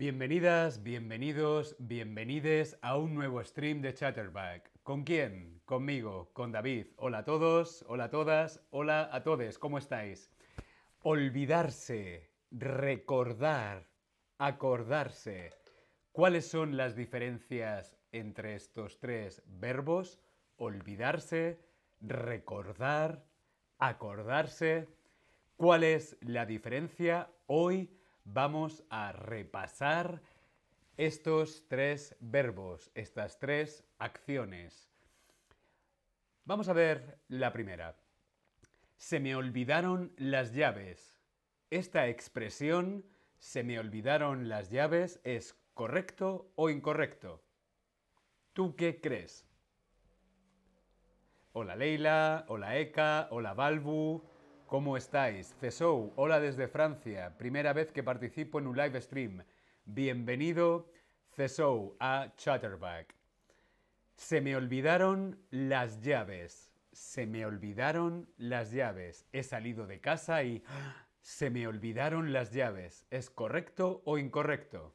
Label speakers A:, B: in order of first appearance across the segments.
A: Bienvenidas, bienvenidos, bienvenides a un nuevo stream de Chatterback. ¿Con quién? Conmigo, con David. Hola a todos, hola a todas, hola a todos, ¿cómo estáis? Olvidarse, recordar, acordarse. ¿Cuáles son las diferencias entre estos tres verbos? Olvidarse, recordar, acordarse. ¿Cuál es la diferencia? Hoy vamos a repasar estos tres verbos, estas tres acciones. Vamos a ver la primera. Se me olvidaron las llaves. Esta expresión, se me olvidaron las llaves, es correcto o incorrecto. ¿Tú qué crees? Hola Leila, hola Eka, hola Balbu, ¿cómo estáis? Cesou, hola desde Francia, primera vez que participo en un live stream. Bienvenido, Cesou, a Chatterback. Se me olvidaron las llaves. Se me olvidaron las llaves. He salido de casa y se me olvidaron las llaves. ¿Es correcto o incorrecto?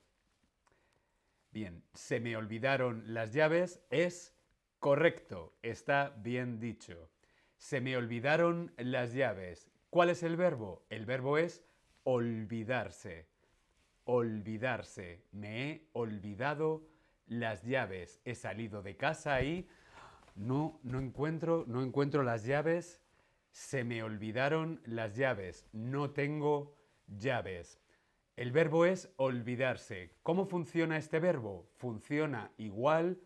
A: Bien, se me olvidaron las llaves es Correcto, está bien dicho. Se me olvidaron las llaves. ¿Cuál es el verbo? El verbo es olvidarse. Olvidarse. Me he olvidado las llaves. He salido de casa y no, no encuentro, no encuentro las llaves. Se me olvidaron las llaves. No tengo llaves. El verbo es olvidarse. ¿Cómo funciona este verbo? Funciona igual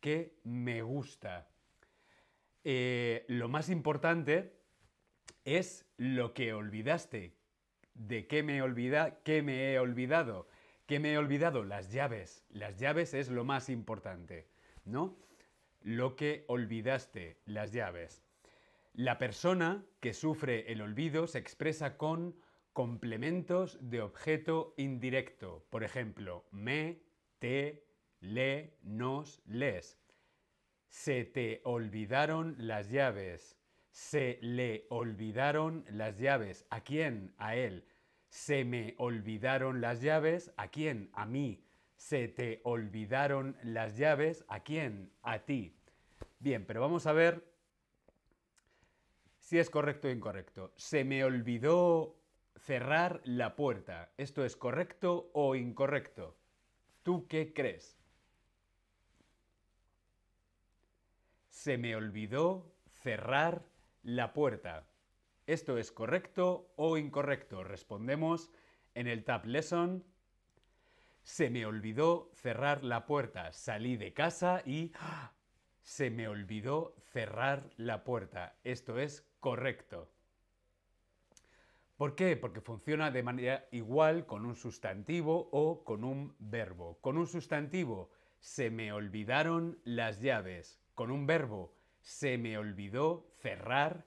A: que me gusta. Eh, lo más importante es lo que olvidaste. ¿De qué me, olvida, qué me he olvidado? ¿Qué me he olvidado? Las llaves. Las llaves es lo más importante, ¿no? Lo que olvidaste, las llaves. La persona que sufre el olvido se expresa con complementos de objeto indirecto. Por ejemplo, me, te, le, nos, les. Se te olvidaron las llaves. Se le olvidaron las llaves. ¿A quién? A él. Se me olvidaron las llaves. ¿A quién? A mí. Se te olvidaron las llaves. ¿A quién? A ti. Bien, pero vamos a ver si es correcto o incorrecto. Se me olvidó cerrar la puerta. ¿Esto es correcto o incorrecto? ¿Tú qué crees? Se me olvidó cerrar la puerta. ¿Esto es correcto o incorrecto? Respondemos en el Tab Lesson. Se me olvidó cerrar la puerta. Salí de casa y ¡ah! se me olvidó cerrar la puerta. Esto es correcto. ¿Por qué? Porque funciona de manera igual con un sustantivo o con un verbo. Con un sustantivo, se me olvidaron las llaves con un verbo se me olvidó cerrar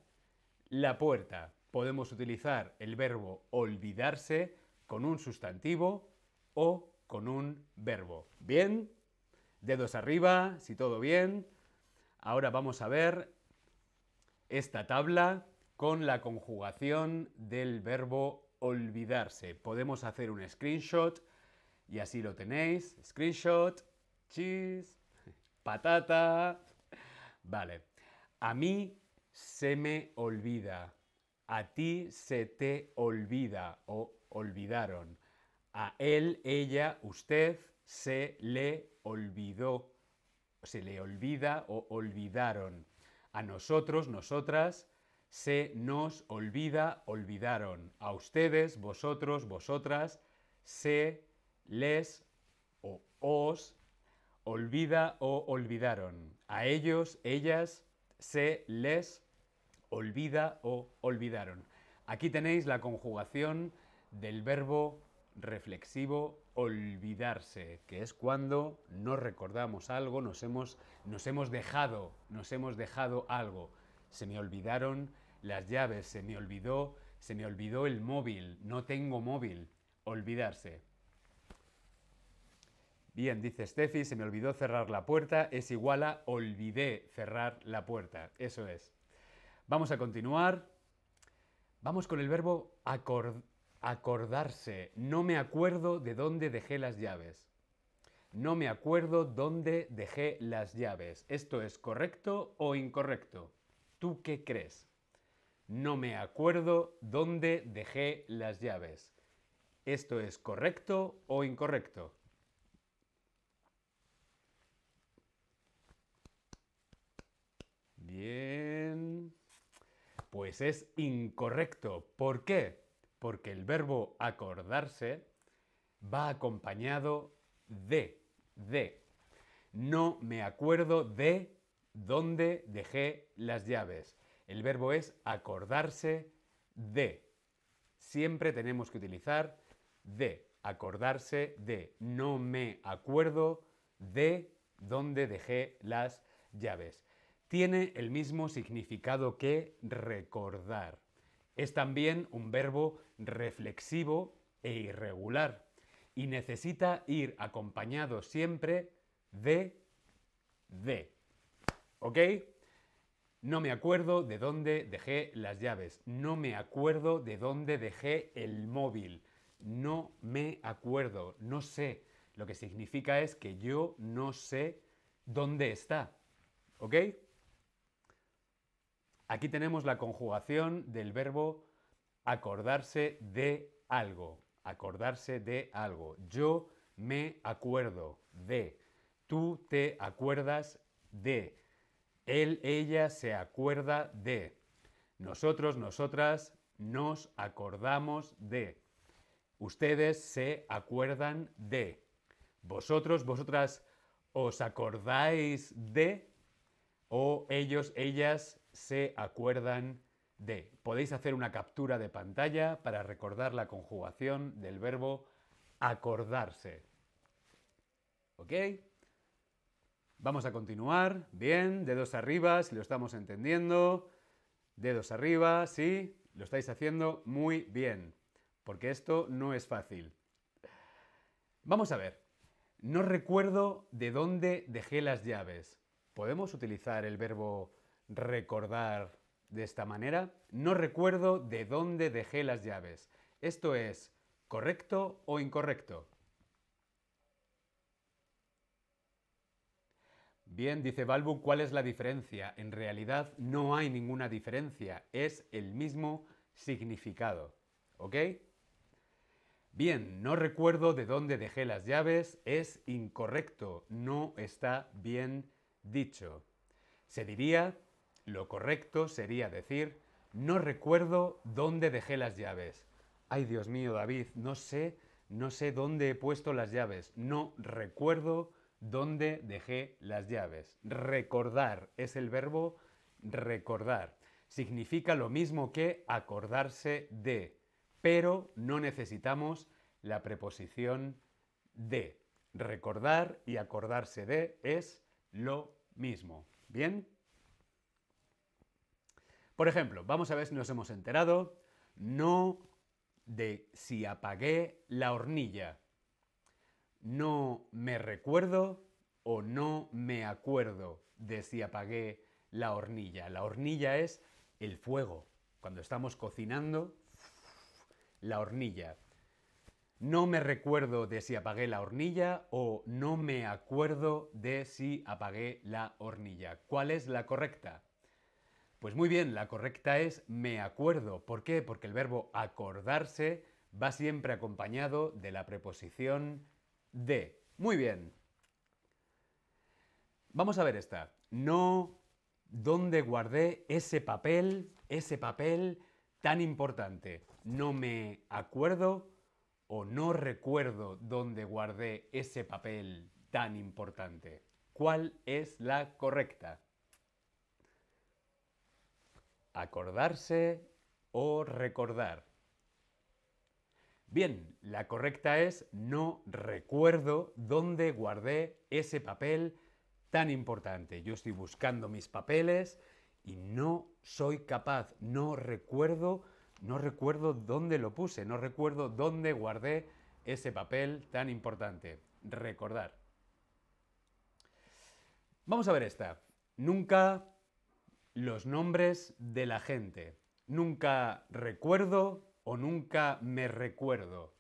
A: la puerta. Podemos utilizar el verbo olvidarse con un sustantivo o con un verbo. ¿Bien? Dedos arriba, si todo bien. Ahora vamos a ver esta tabla con la conjugación del verbo olvidarse. Podemos hacer un screenshot y así lo tenéis. Screenshot, cheese, patata, Vale. A mí se me olvida. A ti se te olvida o olvidaron. A él, ella, usted se le olvidó. Se le olvida o olvidaron. A nosotros, nosotras, se nos olvida, olvidaron. A ustedes, vosotros, vosotras, se les o os olvida o olvidaron. A ellos, ellas, se les olvida o olvidaron. Aquí tenéis la conjugación del verbo reflexivo olvidarse, que es cuando no recordamos algo, nos hemos, nos hemos dejado, nos hemos dejado algo. Se me olvidaron las llaves, se me olvidó, se me olvidó el móvil, no tengo móvil, olvidarse. Bien, dice Steffi, se me olvidó cerrar la puerta, es igual a olvidé cerrar la puerta. Eso es. Vamos a continuar. Vamos con el verbo acordarse. No me acuerdo de dónde dejé las llaves. No me acuerdo dónde dejé las llaves. ¿Esto es correcto o incorrecto? ¿Tú qué crees? No me acuerdo dónde dejé las llaves. ¿Esto es correcto o incorrecto? Bien. Pues es incorrecto. ¿Por qué? Porque el verbo acordarse va acompañado de, de. No me acuerdo de dónde dejé las llaves. El verbo es acordarse de. Siempre tenemos que utilizar de. Acordarse de. No me acuerdo de dónde dejé las llaves. Tiene el mismo significado que recordar. Es también un verbo reflexivo e irregular y necesita ir acompañado siempre de de. ¿Ok? No me acuerdo de dónde dejé las llaves. No me acuerdo de dónde dejé el móvil. No me acuerdo. No sé. Lo que significa es que yo no sé dónde está. ¿Ok? Aquí tenemos la conjugación del verbo acordarse de algo acordarse de algo. Yo me acuerdo de. Tú te acuerdas de. Él, ella se acuerda de. Nosotros, nosotras nos acordamos de. Ustedes se acuerdan de. Vosotros, vosotras os acordáis de. O ellos, ellas se acuerdan de. Podéis hacer una captura de pantalla para recordar la conjugación del verbo acordarse. ¿Ok? Vamos a continuar. Bien, dedos arriba, si lo estamos entendiendo. Dedos arriba, sí, lo estáis haciendo muy bien, porque esto no es fácil. Vamos a ver. No recuerdo de dónde dejé las llaves. ¿Podemos utilizar el verbo recordar de esta manera, no recuerdo de dónde dejé las llaves. ¿Esto es correcto o incorrecto? Bien, dice Balbu, ¿cuál es la diferencia? En realidad no hay ninguna diferencia, es el mismo significado. ¿Ok? Bien, no recuerdo de dónde dejé las llaves, es incorrecto, no está bien dicho. Se diría lo correcto sería decir, no recuerdo dónde dejé las llaves. Ay, Dios mío, David, no sé, no sé dónde he puesto las llaves. No recuerdo dónde dejé las llaves. Recordar es el verbo recordar. Significa lo mismo que acordarse de, pero no necesitamos la preposición de. Recordar y acordarse de es lo mismo. ¿Bien? Por ejemplo, vamos a ver si nos hemos enterado. No de si apagué la hornilla. No me recuerdo o no me acuerdo de si apagué la hornilla. La hornilla es el fuego. Cuando estamos cocinando, la hornilla. No me recuerdo de si apagué la hornilla o no me acuerdo de si apagué la hornilla. ¿Cuál es la correcta? Pues muy bien, la correcta es me acuerdo. ¿Por qué? Porque el verbo acordarse va siempre acompañado de la preposición de. Muy bien. Vamos a ver esta. No, ¿dónde guardé ese papel, ese papel tan importante? No me acuerdo o no recuerdo dónde guardé ese papel tan importante. ¿Cuál es la correcta? Acordarse o recordar. Bien, la correcta es no recuerdo dónde guardé ese papel tan importante. Yo estoy buscando mis papeles y no soy capaz, no recuerdo, no recuerdo dónde lo puse, no recuerdo dónde guardé ese papel tan importante. Recordar. Vamos a ver esta. Nunca los nombres de la gente. Nunca recuerdo o nunca me recuerdo.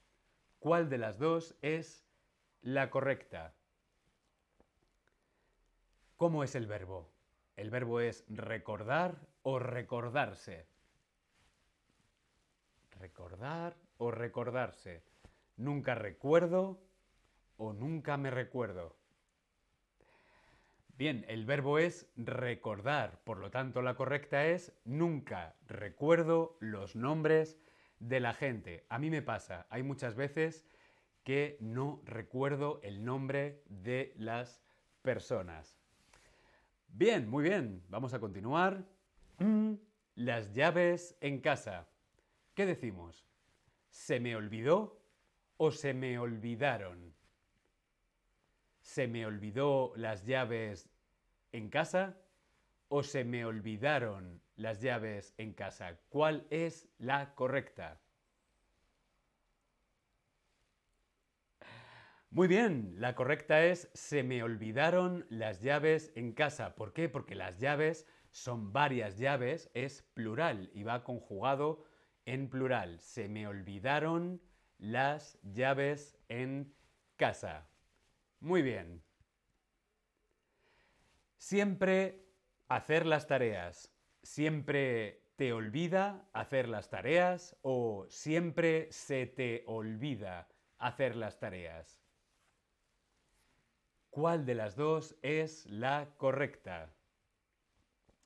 A: ¿Cuál de las dos es la correcta? ¿Cómo es el verbo? El verbo es recordar o recordarse. Recordar o recordarse. Nunca recuerdo o nunca me recuerdo. Bien, el verbo es recordar, por lo tanto la correcta es nunca recuerdo los nombres de la gente. A mí me pasa, hay muchas veces que no recuerdo el nombre de las personas. Bien, muy bien, vamos a continuar. Mm, las llaves en casa. ¿Qué decimos? ¿Se me olvidó o se me olvidaron? ¿Se me olvidó las llaves en casa o se me olvidaron las llaves en casa? ¿Cuál es la correcta? Muy bien, la correcta es se me olvidaron las llaves en casa. ¿Por qué? Porque las llaves son varias llaves, es plural y va conjugado en plural. Se me olvidaron las llaves en casa. Muy bien. Siempre hacer las tareas. Siempre te olvida hacer las tareas o siempre se te olvida hacer las tareas. ¿Cuál de las dos es la correcta?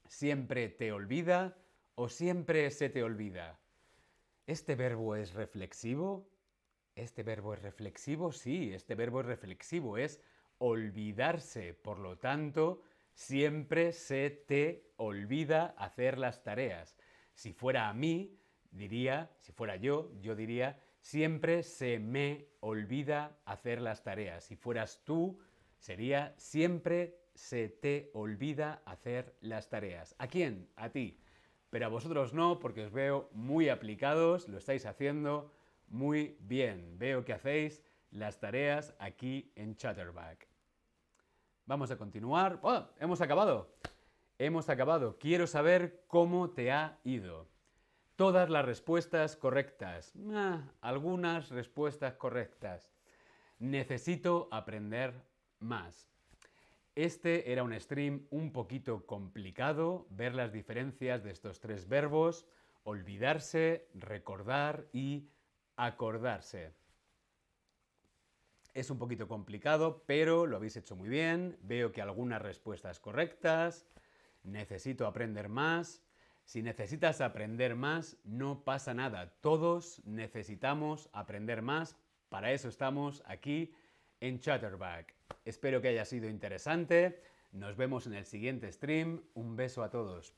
A: ¿Siempre te olvida o siempre se te olvida? ¿Este verbo es reflexivo? ¿Este verbo es reflexivo? Sí, este verbo es reflexivo, es olvidarse. Por lo tanto, siempre se te olvida hacer las tareas. Si fuera a mí, diría, si fuera yo, yo diría, siempre se me olvida hacer las tareas. Si fueras tú, sería siempre se te olvida hacer las tareas. ¿A quién? A ti. Pero a vosotros no, porque os veo muy aplicados, lo estáis haciendo muy bien. Veo que hacéis las tareas aquí en Chatterback. Vamos a continuar. ¡Oh! Hemos acabado. Hemos acabado. Quiero saber cómo te ha ido. Todas las respuestas correctas. Ah, algunas respuestas correctas. Necesito aprender más. Este era un stream un poquito complicado, ver las diferencias de estos tres verbos, olvidarse, recordar y acordarse. Es un poquito complicado, pero lo habéis hecho muy bien. Veo que algunas respuestas correctas. Necesito aprender más. Si necesitas aprender más, no pasa nada. Todos necesitamos aprender más. Para eso estamos aquí en Chatterback. Espero que haya sido interesante. Nos vemos en el siguiente stream. Un beso a todos.